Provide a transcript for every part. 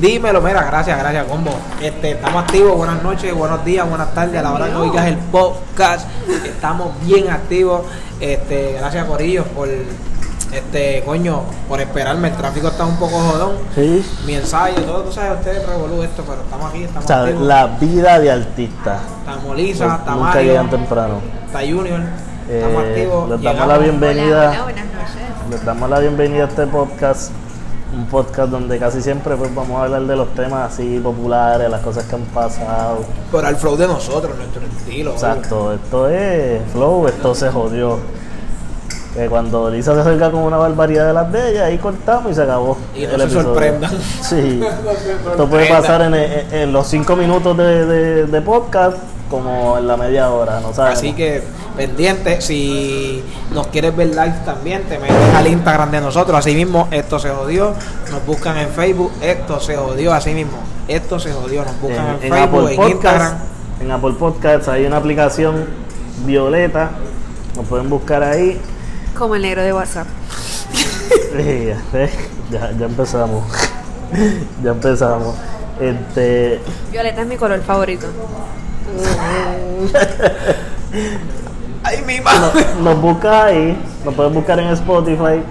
Dímelo, mira, gracias, gracias, combo. Este, estamos activos, buenas noches, buenos días, buenas tardes, a la hora que oigas el podcast, estamos bien activos. Este, gracias Corillo por este coño, por esperarme, el tráfico está un poco jodón. Sí. Mi ensayo, todo, tú sabes, ustedes revolú esto, pero estamos aquí, estamos activos. La vida de artista. Estamos Lisa, está Nunca Mario, llegan temprano. Está Junior. Estamos eh, activos. Les damos la bienvenida. Les damos la bienvenida a este podcast un podcast donde casi siempre pues vamos a hablar de los temas así populares, las cosas que han pasado. Pero el flow de nosotros, nuestro estilo. Exacto, esto es flow, esto se jodió. Que cuando Lisa se acerca con una barbaridad de las de ella, ahí cortamos y se acabó. Y no se sorprendan. Sí. Esto puede pasar en, los cinco minutos de, de podcast como en la media hora, no sabes. Así que pendiente, si nos quieres ver live también, te metes al Instagram de nosotros, así mismo, esto se jodió, nos buscan en Facebook, esto se jodió, así mismo, esto se jodió, nos buscan en, Facebook, en Instagram. En Apple Podcasts hay una aplicación violeta, nos pueden buscar ahí. Como el negro de WhatsApp. ya, ya empezamos. ya empezamos. Este... Violeta es mi color favorito. Ay, mi madre. Nos, busca ahí, nos puedes buscar en Spotify,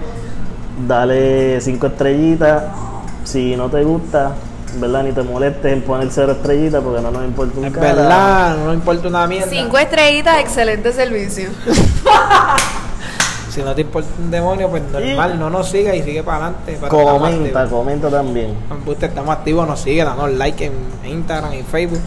dale cinco estrellitas. Si no te gusta, ¿verdad? Ni te molestes en poner cero estrellitas porque no nos importa un Es verdad, no nos importa una mierda. Cinco estrellitas, excelente servicio. si no te importa un demonio, pues normal, no nos siga y sigue para adelante. Comenta, comenta también. Usted estamos activos, nos sigue, danos like en Instagram y Facebook.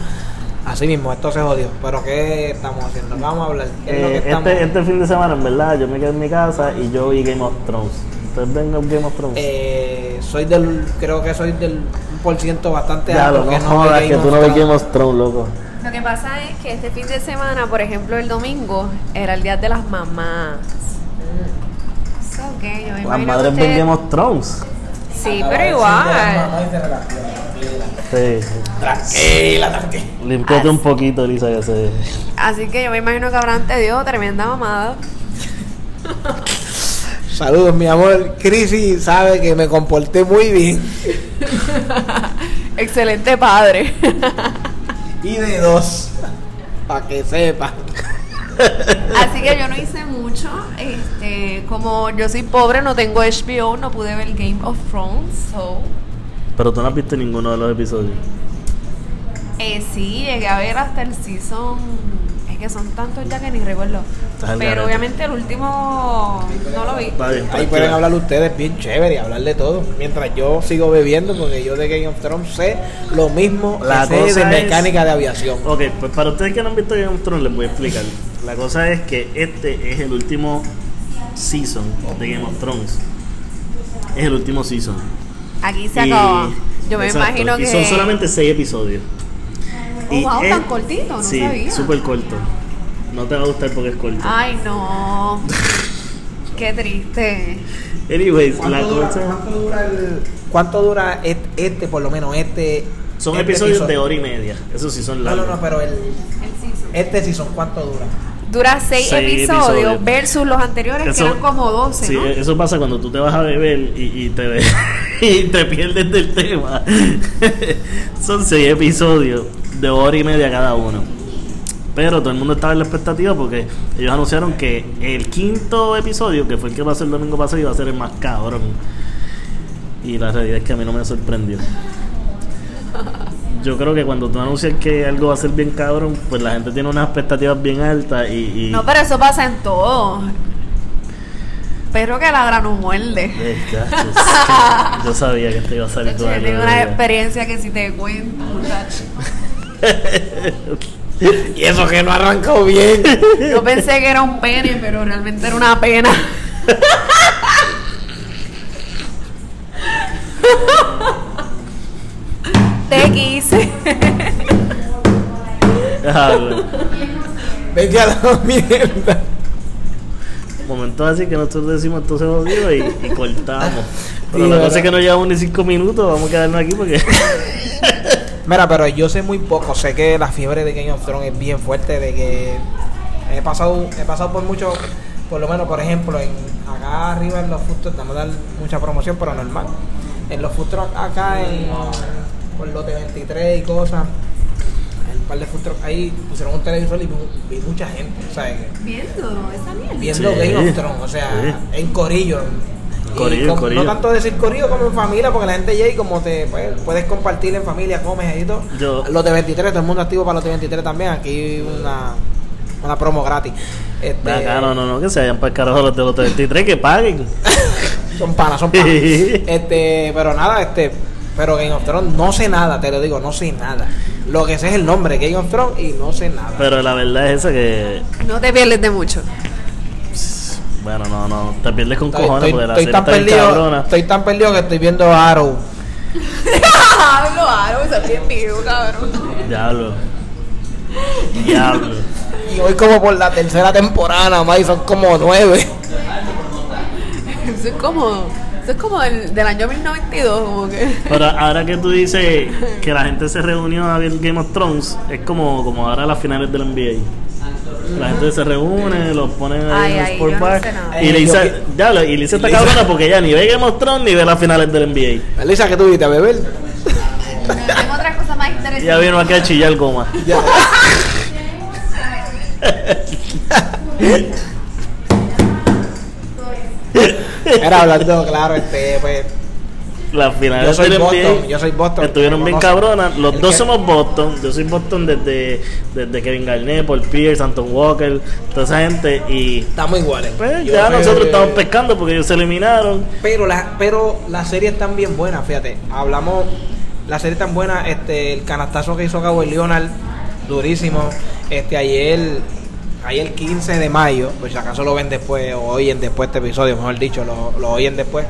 Así mismo, esto se jodió. Pero ¿qué estamos haciendo? vamos a hablar? Eh, este, este fin de semana, en verdad, yo me quedé en mi casa y yo vi Game of Thrones. ¿Ustedes ven Game of Thrones? Eh, soy del, creo que soy del por ciento bastante alto. no que no jodas que tú no ves Game of Thrones, loco. Lo que pasa es que este fin de semana, por ejemplo, el domingo, era el día de las mamás. So, okay, yo las madres ven Game of Thrones. Sí, pero igual. Sí. Tranquila, tranquila. Limpiate un poquito, Lisa, ya sé. Así que yo me imagino que Abraham te dio tremenda mamada. Saludos, mi amor. Crisis sabe que me comporté muy bien. Excelente padre. y de dos, para que sepa. Así que yo no hice mucho. Este, como yo soy pobre, no tengo HBO, no pude ver Game of Thrones, so pero tú no has visto ninguno de los episodios. Eh, sí, llegué a ver hasta el season. Es que son tantos ya que ni recuerdo. Pero obviamente el último no lo vi. Ahí pueden hablar ustedes bien chévere y hablar de todo. Mientras yo sigo bebiendo, porque yo de Game of Thrones sé lo mismo la sé de mecánica de aviación. Ok, pues para ustedes que no han visto Game of Thrones, les voy a explicar. La cosa es que este es el último season de Game of Thrones. Es el último season. Aquí se acabó. Yo me imagino que. Y son solamente seis episodios. Oh, y wow, tan cortito, no sí, súper corto. No te va a gustar porque es corto. Ay, no. Qué triste. Anyways, la dura, ¿cuánto dura, el, ¿Cuánto dura este, por lo menos, este. Son este episodios de hora y media. Eso sí son largos. No, no, no, pero el. el season. Este season, ¿cuánto dura? dura seis, episodios, versus los anteriores que eran como 12. Sí, eso pasa cuando tú te vas a beber y, y te, y te pierdes del tema. Son seis episodios de hora y media cada uno. Pero todo el mundo estaba en la expectativa porque ellos anunciaron que el quinto episodio, que fue el que va ser el domingo pasado, iba a ser el más cabrón. Y la realidad es que a mí no me sorprendió yo creo que cuando tú anuncias que algo va a ser bien cabrón, pues la gente tiene unas expectativas bien altas y... No, pero eso pasa en todo. Perro que ladra no muerde. Yo sabía que te iba a salir toda Yo tengo una experiencia que si te cuento, muchacho. y eso que no arrancó bien. Yo pensé que era un pene, pero realmente era una pena. te quise. Ah, Vete a la mierda. Momentos así que nosotros decimos esto se jodió y, y cortamos. Pero la cosa es que no llevamos ni cinco minutos, vamos a quedarnos aquí porque. Mira, pero yo sé muy poco. Sé que la fiebre de Game of Thrones es bien fuerte. De que he pasado, he pasado por mucho, por lo menos, por ejemplo, en acá arriba en los food vamos a dar mucha promoción, pero normal. En los food acá en por lote 23 y cosas, par de food ahí pusieron un televisor y vi, mucha gente, ¿sabes? Viendo esa mierda. Viendo Game of Thrones, o sea, en Corillo Corillo, No tanto decir corrido como en familia, porque la gente llega y como te pues, puedes compartir en familia, comes y todo. los de 23, todo el mundo activo para los de 23 también. Aquí una, una promo gratis. Este, Acá, no, no, no, que se vayan para el carajo los de los de 23, que paguen. son panas, son panas. este, pero nada, este, pero Game of Thrones no sé nada, te lo digo, no sé nada. Lo que sé es el nombre, Game of Thrones, y no sé nada. Pero la verdad es esa que. No te pierdes de mucho. Bueno, no, no, te pierdes con cojones estoy, porque la estoy tan perdido, Estoy tan perdido que estoy viendo Arrow. Hablo Arrow, está bien vivo, cabrón. Diablo. Diablo. Y hoy como por la tercera temporada más y son como nueve. Eso es como... Eso es como del, del año 1092, como que. Pero ahora que tú dices que la gente se reunió a ver Game of Thrones, es como, como ahora las finales del NBA. La gente se reúne, los pone en el Sport Bar. y Lisa, ya, y Lisa está cabrona porque ella ni ve Game of Thrones ni ve las finales del NBA. Lisa, ¿qué tú a beber? Tengo otra cosa más interesante. Ya vino aquí a chillar goma. Era hablando, claro, este, pues las finales yo soy Boston, yo soy Boston. Estuvieron bien cabronas. Los dos somos Boston. Yo soy Boston desde, desde Kevin Garnett, Paul Pierce, Anton Walker, toda esa gente. Y estamos iguales. Pues ya nosotros estamos pescando porque ellos se eliminaron. Pero la, pero la serie están bien buena, fíjate. Hablamos, la serie tan buena, este, el canastazo que hizo Cabo Leonard, durísimo. Este ayer ayer 15 de mayo, pues si acaso lo ven después o oyen después este episodio, mejor dicho, lo, lo oyen después.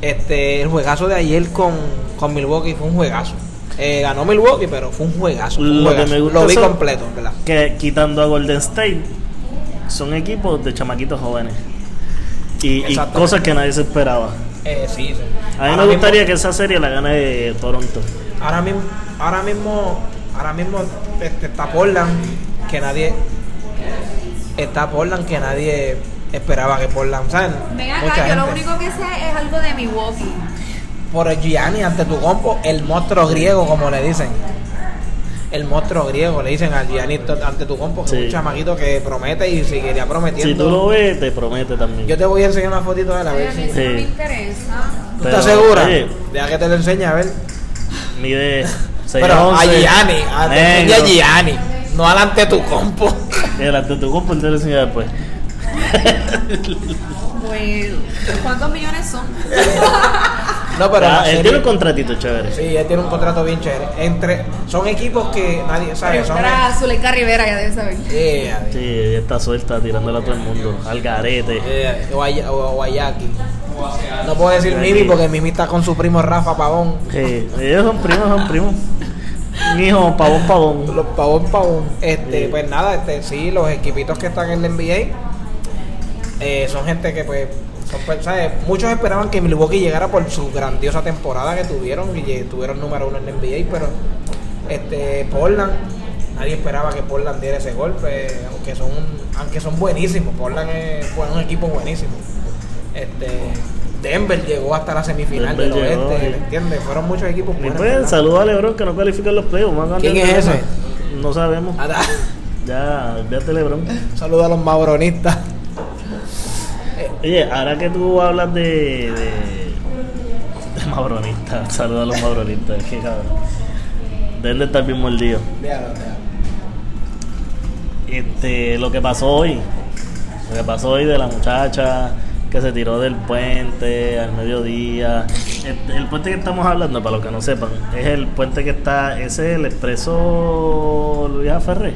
Este, el juegazo de ayer con, con Milwaukee fue un juegazo. Eh, ganó Milwaukee, pero fue un juegazo. lo, vi completo, ¿verdad? Que quitando a Golden State, son equipos de chamaquitos jóvenes. Y, cosas que nadie se esperaba. Eh, sí, A mí me gustaría que esa serie la gane Toronto. Ahora mismo, ahora mismo, ahora mismo este, está Portland, que nadie. Está Portland, que nadie esperaba que Portland, ¿sabes? Venga acá, yo lo único que sé es algo de Milwaukee. Por el Gianni ante tu compo, el monstruo griego, como le dicen. El monstruo griego, le dicen al Gianni ante tu compo, que es un chamaquito que promete y seguiría prometiendo. Si tú lo ves, te promete también. Yo te voy a enseñar una fotito de él a ver si. me interesa. ¿Tú estás segura? Deja que te lo enseñe, a ver. Mide Pero a Gianni, a Gianni, no alante tu compo. Delante tu compo, te lo enseño después. bueno, ¿cuántos millones son? No, pero ah, él tiene un contratito chévere. Sí, él tiene un contrato bien chévere. Entre, son equipos que nadie sabe. Son Era Zuleika Rivera, ya debe saber. Yeah, sí, ella está suelta tirándola a todo el mundo. Al garete. Yeah, o, Guayaki. No puedo decir Mimi porque Mimi está con su primo Rafa Pavón. Sí, ellos son primos, son primos. Mijo, pavón, pavón. Los pavón, pavón. Este, pues nada, este, sí, los equipitos que están en el NBA eh, son gente que pues, pues muchos esperaban que Milwaukee llegara por su grandiosa temporada que tuvieron y tuvieron número uno en el NBA, pero este Portland nadie esperaba que Portland diera ese golpe, aunque son aunque son buenísimos, Portland es, un equipo buenísimo. Este Denver llegó hasta la semifinal del oeste, ¿me entiendes? Fueron muchos equipos buenos. Pues, saludos a Lebron que no califican los playoffs. ¿Quién es ese? No sabemos. ya, véate Lebron. Saludos a los mabronistas. Oye, ahora que tú hablas de. de, de mabronistas, saludos a los mabronistas, que cabrón. Deben de estar bien mordidos. Este, lo que pasó hoy, lo que pasó hoy de la muchacha que se tiró del puente al mediodía. El, el, puente que estamos hablando, para los que no sepan, es el puente que está, ese es el expreso Luis Ferré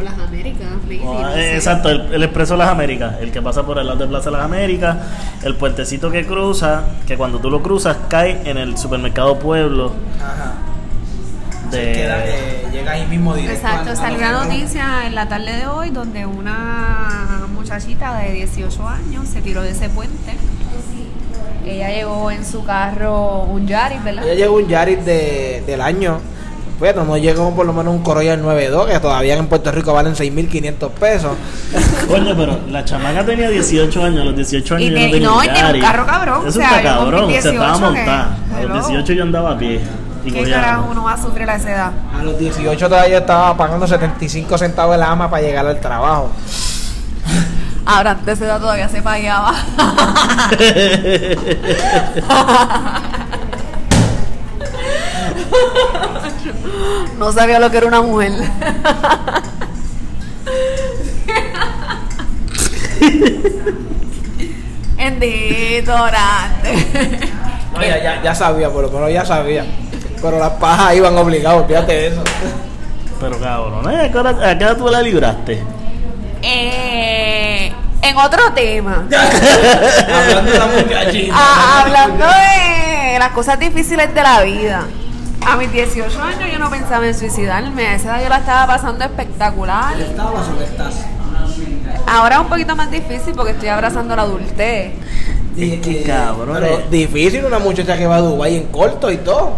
las Américas, eh, Exacto, el, Expreso Las Américas, el que pasa por el lado de Plaza Las Américas, el puentecito que cruza, que cuando tú lo cruzas cae en el supermercado Pueblo. De... llega ahí mismo directo. Exacto, salió una noticia en la tarde de hoy donde una muchachita de 18 años se tiró de ese puente. Ella llegó en su carro un Yaris, ¿verdad? Ella llegó un Yaris de, del año bueno, no llegó por lo menos un Corolla 9.2 que todavía en Puerto Rico valen 6.500 pesos. Coño, pero la chamaca tenía 18 años, a los 18 años y yo no tenía no, y tenía un carro cabrón. Eso o sea, está cabrón, se estaba montada. A los 18 yo andaba a pie. ¿Qué carajo uno va a sufrir a esa edad? A los 18 todavía estaba pagando 75 centavos el ama para llegar al trabajo. Ahora, antes de esa edad todavía se pagaba. No sabía lo que era una mujer. Bendito, No, ya, ya, ya, sabía, por lo menos ya sabía. Pero las pajas iban obligados, fíjate eso. Pero cabrón, ¿a qué hora, tú la libraste? Eh, en otro tema. hablando de ah, hablando de las cosas difíciles de la vida. A mis 18 años yo no pensaba en suicidarme. A esa edad yo la estaba pasando espectacular. ¿Estabas o estás? Ahora es un poquito más difícil porque estoy abrazando la adultez. Es que cabrón. Pero difícil una muchacha que va a Dubái en corto y todo.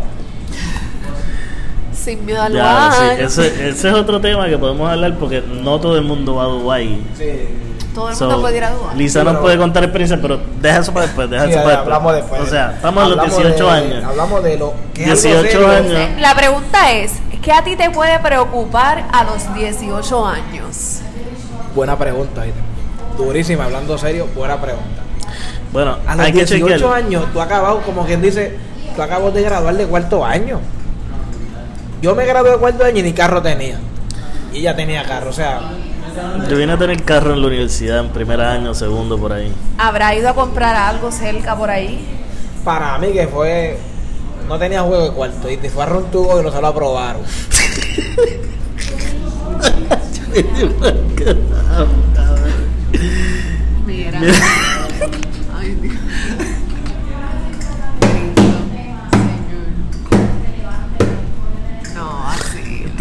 Sin miedo al ya, sí, ese, ese, es otro tema que podemos hablar porque no todo el mundo va a Dubái. Sí. Todo el mundo puede ir a Dubái. Lisa no puede contar experiencia, pero deja eso para después. Deja eso para después. Hablamos después. O sea, estamos a los 18 años. Hablamos de lo que 18 años. La pregunta es: ¿qué a ti te puede preocupar a los 18 años? Buena pregunta, durísima, hablando serio, buena pregunta. Bueno, a los 18 años, tú acabas, como quien dice, tú acabas de graduar de cuarto año. Yo me gradué de cuarto año y ni carro tenía. Y ella tenía carro, o sea, yo vine a tener carro en la universidad en primer año, segundo por ahí. ¿Habrá ido a comprar algo cerca por ahí? Para mí que fue... No tenía juego de cuarto y te fue a un tubo y no se lo aprobaron. Mira.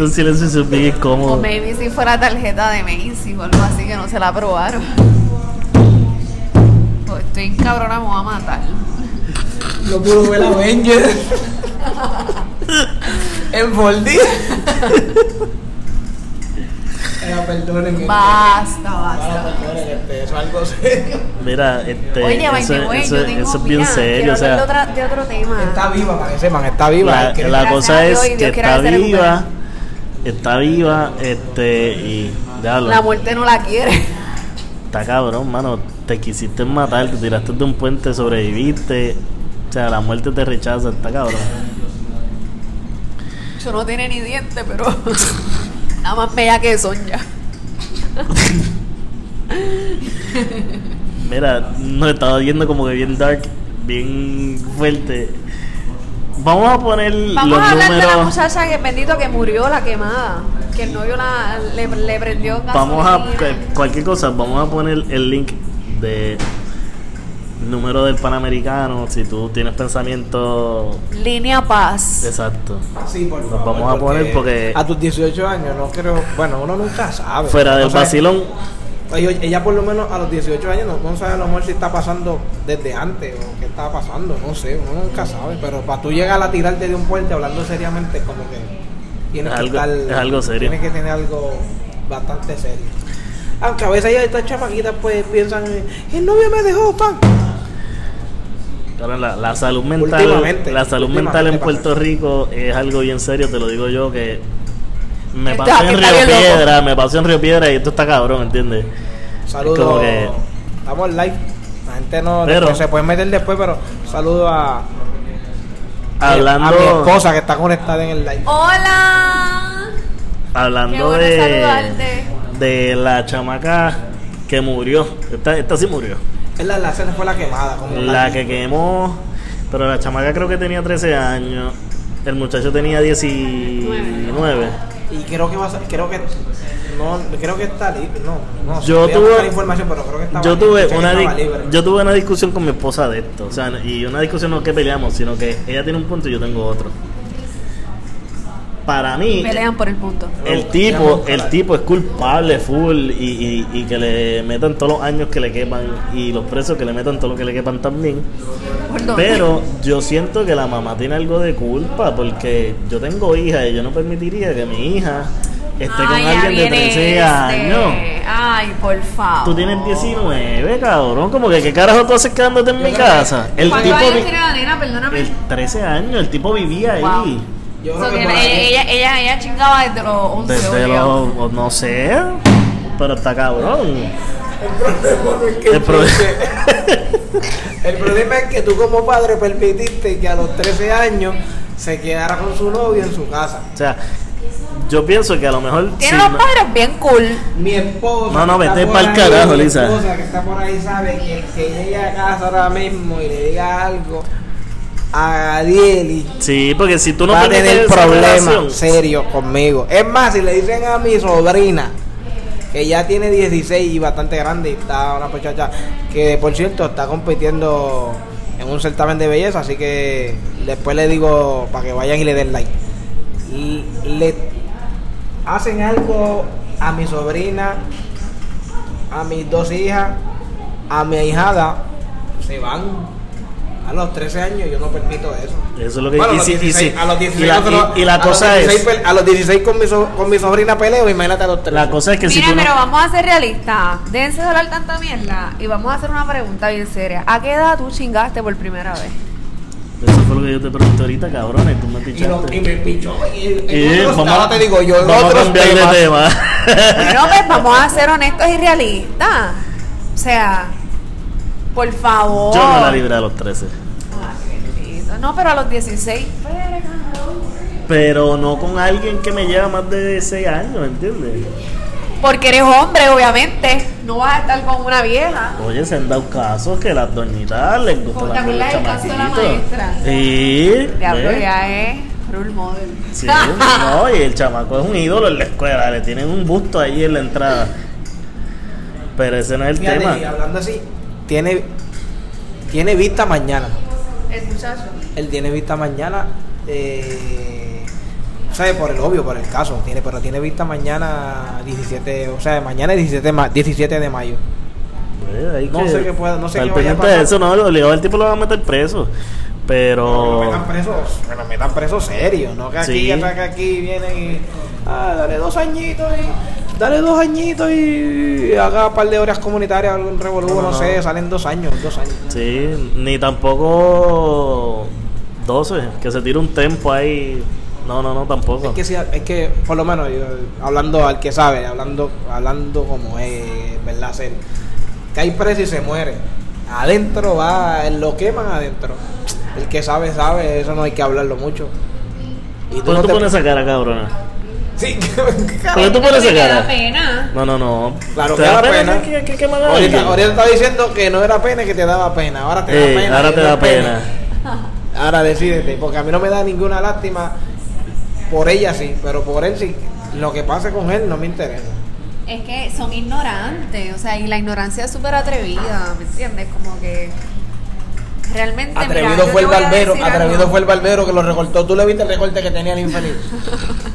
Un silencio incómodo. O maybe si fuera tarjeta de Macy o algo así que no se la aprobaron. Pues estoy encabrona, me voy a matar. No pudo ver Avenger. en Voldy. Perdonen, basta, basta. Este, eso es algo serio. Mira, este, Oye, eso, eso, eso, es bien serio. O sea, de, otra, de otro tema. Está viva, para que sepan, está viva. La, la cosa es que está viva está viva, este, y ya La muerte no la quiere. Está cabrón, mano. Te quisiste matar, te tiraste de un puente, sobreviviste. O sea, la muerte te rechaza, está cabrón. Yo no tiene ni dientes, pero nada más bella que son ya. Mira, nos estaba viendo como que bien dark, bien fuerte. Vamos a poner Vamos a hablar de la muchacha que bendito que murió la quemada. Que el novio la, le, le prendió Vamos a cualquier cosa, vamos a poner el link de número del Panamericano, si tú tienes pensamiento... Línea Paz. Exacto. Sí, por Nos vamos a poner porque... A tus 18 años, no creo... Bueno, uno nunca sabe. Fuera del vacilón ella por lo menos a los 18 años no, sabe a lo mejor si está pasando desde antes o qué está pasando, no sé, uno nunca sabe, pero para tú llegar a tirarte de un puente hablando seriamente como que tienes que estar, es algo serio. Tienes que tener algo bastante serio. Aunque a veces estas chamaquitas pues piensan, el novio me dejó, pan. la, la, salud mental, la salud mental en Puerto Rico es algo bien serio, te lo digo yo que me pasó en Río Piedra, me pasó en Río Piedra y esto está cabrón, ¿entiendes? Saludos. Estamos live. La gente no, se puede meter después, pero saludo a hablando a mi esposa que está conectada en el live. Hola. Hablando de de la chamaca que murió. Esta, esta sí murió. Es la, la fue la quemada. la que quemó. Pero la chamaca creo que tenía 13 años. El muchacho tenía 19 y creo que va a, creo que no creo que está libre no no yo tuve información pero creo que estaba yo tuve una yo tuve una discusión con mi esposa de esto o sea y una discusión no que peleamos sino que ella tiene un punto y yo tengo otro para mí Pelean por el punto. el tipo el tipo es culpable full y, y, y que le metan todos los años que le quepan y los presos que le metan todo lo que le quepan también pero yo siento que la mamá tiene algo de culpa porque yo tengo hija y yo no permitiría que mi hija esté con alguien de viene 13 este. años Ay, por favor. Tú tienes 19, cabrón. Como que, ¿qué carajo tú haces quedándote en mi casa? El ¿Cuántos tipo. años vi- nena? Perdóname. el 13 años, el tipo vivía ahí. Yo So, que que por ahí- ella, ella, ella chingaba desde los 11 Desde los. o No sé. Pero está cabrón. que El pro- El problema es que tú como padre permitiste que a los 13 años se quedara con su novio en su casa. O sea, yo pienso que a lo mejor. Tiene si unos no- padres bien cool. Mi esposa. No, no, que está vete por pa'l ahí, carajo, mi Lisa. esposa que está por ahí sabe que, que llegue a casa ahora mismo y le diga algo a Adieli. Sí, porque si tú no va a tener problemas serios conmigo. Es más, si le dicen a mi sobrina, que ya tiene 16 y bastante grande, y está una muchacha que, por cierto, está compitiendo en un certamen de belleza, así que después le digo para que vayan y le den like. Y le hacen algo a mi sobrina, a mis dos hijas, a mi ahijada, se van. A los 13 años yo no permito eso. Eso es lo que Bueno, a y si- y 16, si- a los 16 y la, no y- y la a los cosa 16 es. a los 16 con mi, so- con mi sobrina peleo, imagínate a los 13. La cosa es que si Mira, tú no. pero vamos a ser realistas. Déjense de hablar tanta mierda y vamos a hacer una pregunta bien seria. ¿A qué edad tú chingaste por primera vez? Eso fue lo que yo te pregunté ahorita, cabrón. Y tú me y, lo- pichaste. y me pichó. Y, Y vamos, te digo yo, vamos a cambiar temas, de tema. Bueno, pues vamos a ser honestos y realistas. O sea, por favor. Yo no la libré a los 13. Ay, bendito. No, pero a los 16. Pero, no con alguien que me lleva más de 6 años, ¿entiendes? Porque eres hombre, obviamente. No vas a estar con una vieja. Oye, se han dado casos que las doñitas les gusta ¿Te la del caso de la maestra? Sí. Diablo, ya es role model. Sí, no, y el chamaco es un ídolo en la escuela, le tienen un busto ahí en la entrada. Pero ese no es el fíjate, tema. y hablando así, tiene, tiene vista mañana. El muchacho. Él tiene vista mañana. Eh, o sea, por el obvio, por el caso, tiene, pero tiene vista mañana 17, o sea, mañana es 17, de ma- 17 de mayo. Eh, hay No que sé qué pueda- no sé qué vaya a pasar. eso, no, lo obligado el tipo lo va a meter preso. Pero. lo metan preso, que lo metan preso serio, no que aquí, Sí. que que aquí vienen y ah, dale dos añitos y dale dos añitos y haga un par de horas comunitarias, algún revolú, No, sé, salen dos años, dos años. Sí, ni tampoco 12, que se tire un tempo ahí. No, no, no, tampoco. Es que, sí, es que por lo menos yo, hablando al que sabe, hablando, hablando como es, ¿verdad? Ser, que hay preso y se muere. Adentro va, lo queman adentro. El que sabe, sabe, eso no hay que hablarlo mucho. Y ¿Por qué no tú te- pones esa cara, cabrona? Sí, ¿Por qué tú pones esa cara? pena. No, no, no. Claro ¿Te que da pena. me haga ahorita, estaba diciendo que no era pena, que te daba pena. Ahora te da pena. ahora te no da es pena. Ahora decídete, porque a mí no me da ninguna lástima. Por ella sí, pero por él sí. Lo que pase con él no me interesa. Es que son ignorantes, o sea, y la ignorancia es súper atrevida, ¿me entiendes? Como que realmente... Atrevido fue el barbero, atrevido algo. fue el barbero que lo recortó. ¿Tú le viste el recorte que tenía el infeliz?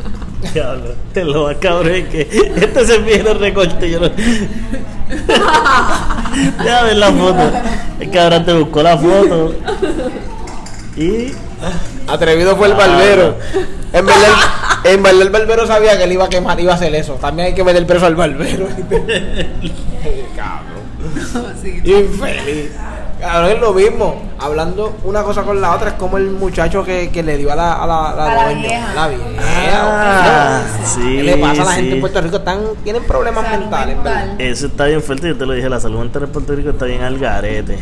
Diablo, te lo más cabrón es que este se viene el recorte. Yo no... Deja ver la foto. El cabrón te buscó la foto. Y. Atrevido fue el Ah. barbero. En verdad, el- en verdad el barbero sabía que él iba a quemar, iba a hacer eso. También hay que meter preso al barbero. Cabrón. Infeliz. Cabrón, es lo mismo. Hablando una cosa con la otra, es como el muchacho que, que le dio a la, a la, la A la dueña. vieja. La vieja. Ah, sí, ¿Qué le pasa a la sí. gente en Puerto Rico? Están, tienen problemas Salud mentales. Eso está bien fuerte. Yo te lo dije. La salud mental en Puerto Rico está bien al garete.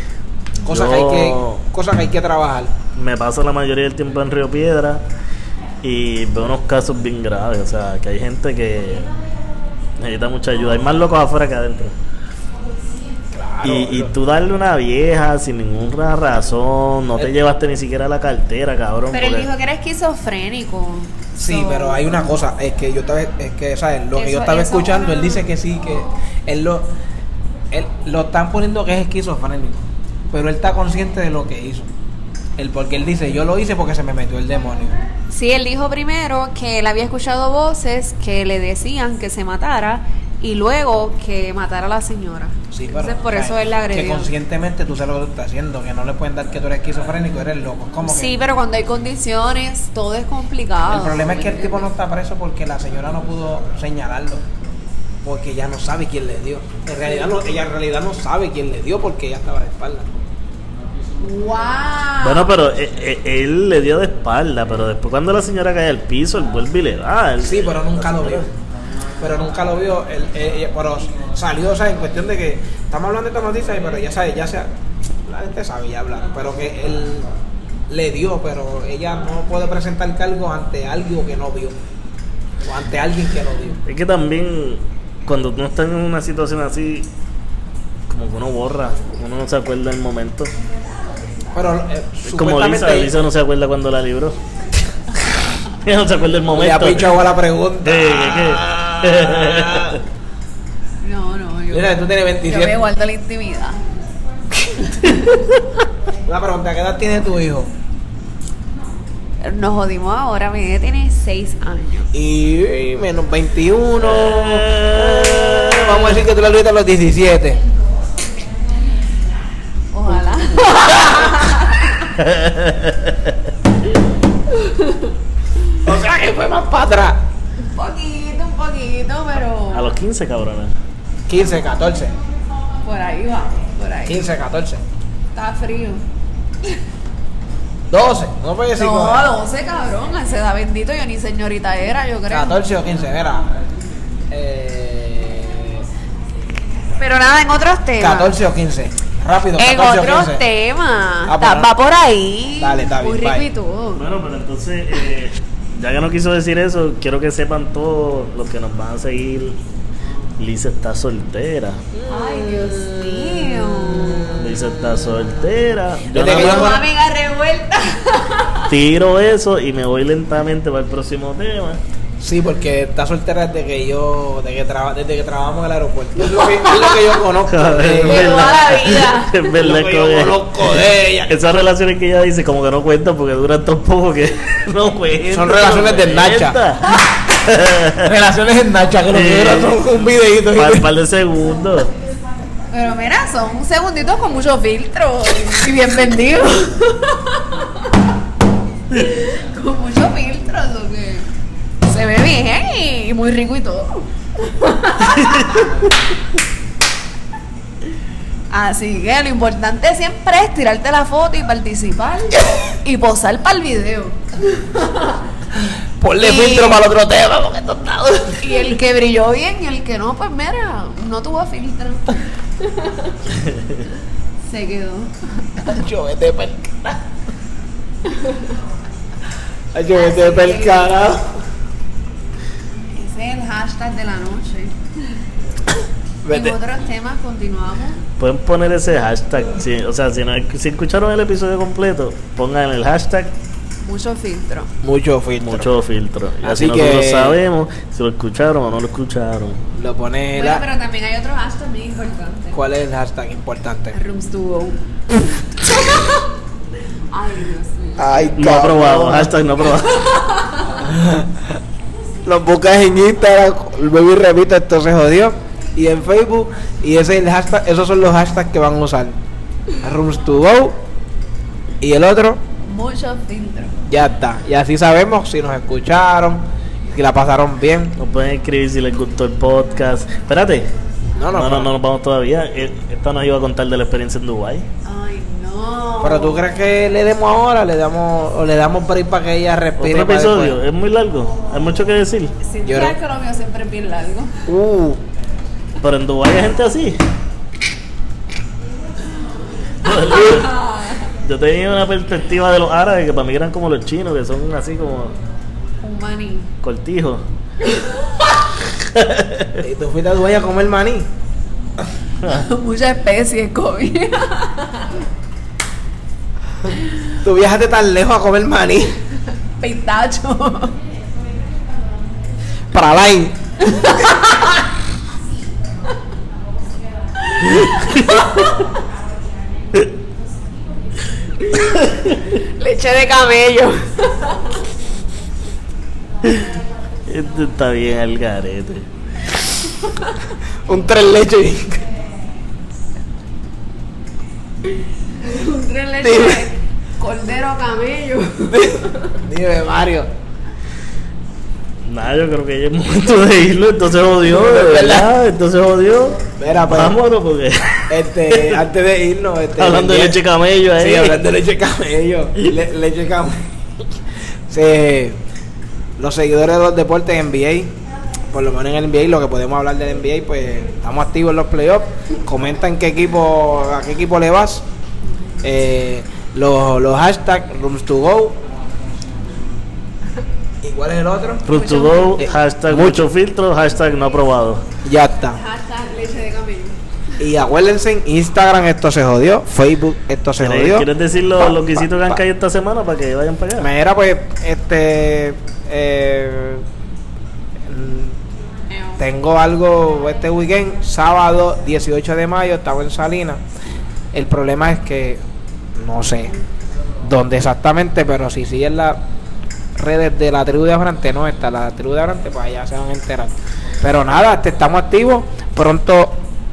Cosas, Yo- que hay que, cosas que hay que trabajar. Me paso la mayoría del tiempo en Río Piedra. Y veo unos casos bien graves. O sea, que hay gente que necesita mucha ayuda. Hay más locos afuera que adentro. Y, y tú darle una vieja sin ninguna razón, no te llevaste ni siquiera la cartera, cabrón. Pero él dijo que era esquizofrénico. Sí, So- pero hay una cosa, es que yo estaba, es que, ¿sabes? Lo que yo estaba escuchando, una- él dice que sí, que él lo, él lo están poniendo que es esquizofrénico, pero él está consciente de lo que hizo. El porque él dice, yo lo hice porque se me metió el demonio. Sí, él dijo primero que él había escuchado voces que le decían que se matara y luego que matara a la señora. Sí, Entonces pero, por o sea, eso él la Que agredió. conscientemente tú sabes lo que tú estás haciendo, que no le pueden dar que tú eres esquizofrénico, eres loco. ¿Cómo que? Sí, pero cuando hay condiciones todo es complicado. El problema es que el tipo no está preso porque la señora no pudo señalarlo. Porque ella no sabe quién le dio. En realidad no, ella en realidad no sabe quién le dio porque ella estaba de espalda. ¡Wow! Bueno, pero eh, eh, él le dio de espalda, pero después cuando la señora cae al piso, él vuelve y le da. Él- Sí, pero nunca lo vio. Pero nunca lo vio. Él, eh, ella- pero salió, o sea, en cuestión de que estamos hablando de esta noticia, pero ya sabe, ya sea, la gente sabe ya hablar, pero que él le dio, pero ella no puede presentar cargo ante algo que no vio. O ante alguien que no vio. Es que también, cuando uno está en una situación así, como que uno borra, uno no se acuerda del momento. Pero eh, Es como Lisa, Lisa no se acuerda cuando la libró. Ella no se acuerda del momento. pichado a la pregunta. Eh, ¿qué, qué? No, no, yo, Mira, tú tienes yo 27. me guardo la intimidad. La pregunta, ¿qué edad tiene tu hijo? Nos jodimos ahora, mi nene tiene 6 años. Y, y menos 21. Eh, vamos a decir que tú lo olvidas a los 17. Ojalá. O sea que fue más para atrás. Poquito, pero A los 15, cabrones. 15, 14. por ahí va, por ahí. 15, 14. Está frío. 12. No puede decir No, como- 12, cabrón. A esa edad bendito, yo ni señorita era, yo creo. 14 o 15, era. Eh, Pero nada, en otros temas. 14 o 15. Rápido, En 14 o otros 15. temas. Ah, pues, va por ahí. Dale, está Muy bien, rico bye. y todo. Bueno, pero entonces, eh, ya que no quiso decir eso, quiero que sepan todos los que nos van a seguir. Lisa está soltera. Ay, Dios mío. Lisa está soltera. Yo nada más Una amiga revuelta. tiro eso y me voy lentamente para el próximo tema. Sí, porque está soltera desde que yo, desde que, traba- desde que trabajamos en el aeropuerto. Es lo que, es lo que yo conozco de Es vida. Es verdad Lo que yo conozco de ella. Esas relaciones que ella dice como que no cuentan porque duran tan poco que no cuentan. Son relaciones no de Nacha. Relaciones en Nacha, que lo que era son un videito. Par, par de segundos. Pero mira, son segunditos con mucho filtro y bien vendidos. con mucho filtro, se ve bien y muy rico y todo. Así que lo importante siempre es tirarte la foto y participar y posar para el video. Ponle Y- filtro para el otro tema, porque esto está. Y el que brilló bien y el que no, pues mira, no tuvo filtro. Se quedó. Yo vete pa'l carajo. Ay, Yo vete pa'l carajo. Ese es el hashtag de la noche. Vete. En otros temas continuamos. Pueden poner ese hashtag. si- o sea, si, no- si escucharon el episodio completo, pongan el hashtag Mucho filtro. Mucho filtro. mucho filtro. Y así, Así nosotros que- sabemos si lo escucharon o no lo escucharon. Lo pone Bueno, la- pero también hay otro hashtag muy importante. ¿Cuál es el hashtag importante? Rooms to go. Ay, Dios mío. Ay, No aprobado, hashtag no aprobado. Los buscas en Instagram, vuelvo y repito, esto se jodió. Y en Facebook, y ese es el hashtag, esos son los hashtags que van a usar. Rooms to go. Y el otro, Mucho filtro. ya está. Y así sabemos si nos escucharon, si la pasaron bien. Nos pueden escribir si les gustó el podcast. Espérate. No, No, no, no, no, nos vamos todavía. Eh, Esta nos iba a contar de la experiencia en Dubai. No. Pero tú crees que le demos ahora, le damos, o le damos break para que ella respire. Otro para episodio, es muy largo. Hay mucho que decir. Si Yo no- que lo mío siempre es bien largo. Uh, Pero en Dubai hay gente así. Yo tenía una perspectiva de los árabes que para mí eran como los chinos, que son así como Un maní. cortijos. y tú fuiste a Dubái a comer maní. Muchas especies, COVID. Tú viajaste tan lejos a comer maní. Pistacho. Para Line. Leche de camello. Este está bien al garete. Un tres leches. Un tres leche cordero camello. Dime, Mario. Nada, yo creo que ya es momento de irlo, entonces jodió, de ¿Verdad? verdad, entonces jodió. Mira, pues, Vámonos porque este, antes de irnos, este, hablando de leche camello ahí. Sí, hablando de leche camello. Le- leche camello. Sí, los seguidores de los deportes en NBA, por lo menos en el NBA, lo que podemos hablar del NBA, pues estamos activos en los playoffs. Comentan qué equipo, a qué equipo le vas. Eh, los, los hashtags rooms to go. ¿Y cuál es el otro? Root to go, Eh, hashtag mucho. filtro, hashtag no aprobado. Ya está. Hashtag leche de camello. Y acuérdense, Instagram esto se jodió, Facebook esto se ¿Quieres, jodió. quieres decir Pa- los, los quesitos que pa- han pa- caído esta semana para que vayan para allá? Mira, pues, este. eh, tengo algo este weekend, sábado 18 de mayo, estaba en Salinas. El problema es que no sé dónde exactamente, pero si siguen las redes de la tribu de Abrante, no está la tribu de Abrante, pues allá se van a enterar. Pero nada, este, estamos activos. Pronto,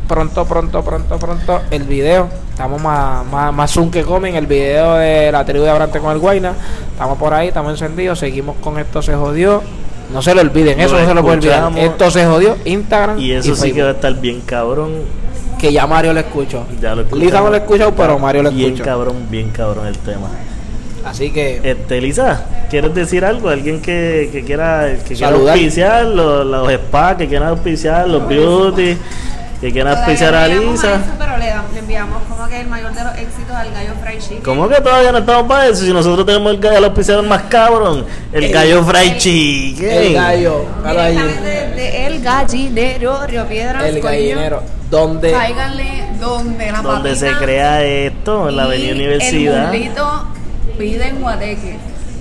pronto, pronto, pronto, pronto, el video. Estamos más, más, más zoom que comen. El video de la tribu de Abrante con el Guayna. Estamos por ahí, estamos encendidos. Seguimos con esto se jodió. No se lo olviden, eso no se lo puede olvidar. Esto se jodió, Instagram Y eso sí que va a estar bien cabrón. Que ya Mario lo escuchó. Ya lo. Lisa no lo escuchó, pero Mario lo Bien escuchó. cabrón, bien cabrón el tema. Así que Este, Lisa, ¿quieres decir algo? ¿Alguien que, que quiera que quiera Saludar. auspiciar los, los spas, que quieran auspiciar los beauty, que quieran auspiciar a Lisa? eso, pero le, le enviamos como que el mayor de los éxitos al gallo fried chicken. ¿Cómo que todavía no estamos para eso? Si nosotros tenemos el gallo el auspiciador más cabrón, el, El- gallo fried el- chicken. el gallo, El Gallinero, Río Piedras, el coño. Donde Cáiganle donde la Donde se crea esto, en la avenida Universidad. El pide en Guateque.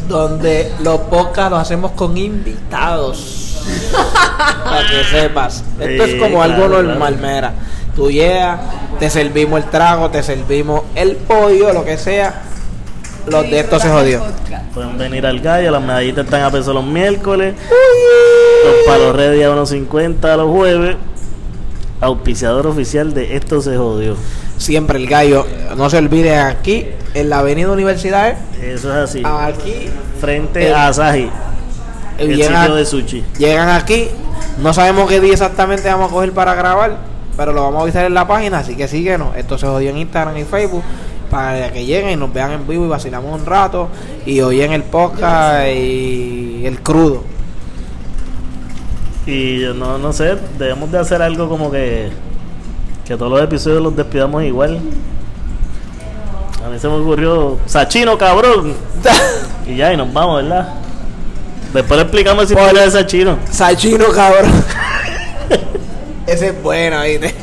donde los podcasts los hacemos con invitados. Para que sepas. Esto Sí, es como algo normal, claro. mira. Tú llegas, te servimos el trago, te servimos el pollo, lo que sea. Los de esto se jodió. Pueden venir al gallo, las medallitas están a peso los miércoles, los palos ready a 1.50 los jueves. Auspiciador oficial de Esto se jodió. Siempre el gallo. No se olvide aquí, en la avenida Universidad, Eso es así. aquí. Frente el- a Asahi, el llegan- sitio de sushi. Llegan aquí, no sabemos qué día exactamente vamos a coger para grabar, pero lo vamos a avisar en la página, así que síguenos. Esto se jodió en Instagram y Facebook para que lleguen y nos vean en vivo y vacilamos un rato y oyen el podcast y el crudo. Y yo no, no sé, debemos de hacer algo como que que todos los episodios los despidamos igual. A mí se me ocurrió, Sachino cabrón. Y ya, y nos vamos, ¿verdad? Después le explicamos si de Sachino. Sachino, cabrón. Ese es bueno, ¿viste?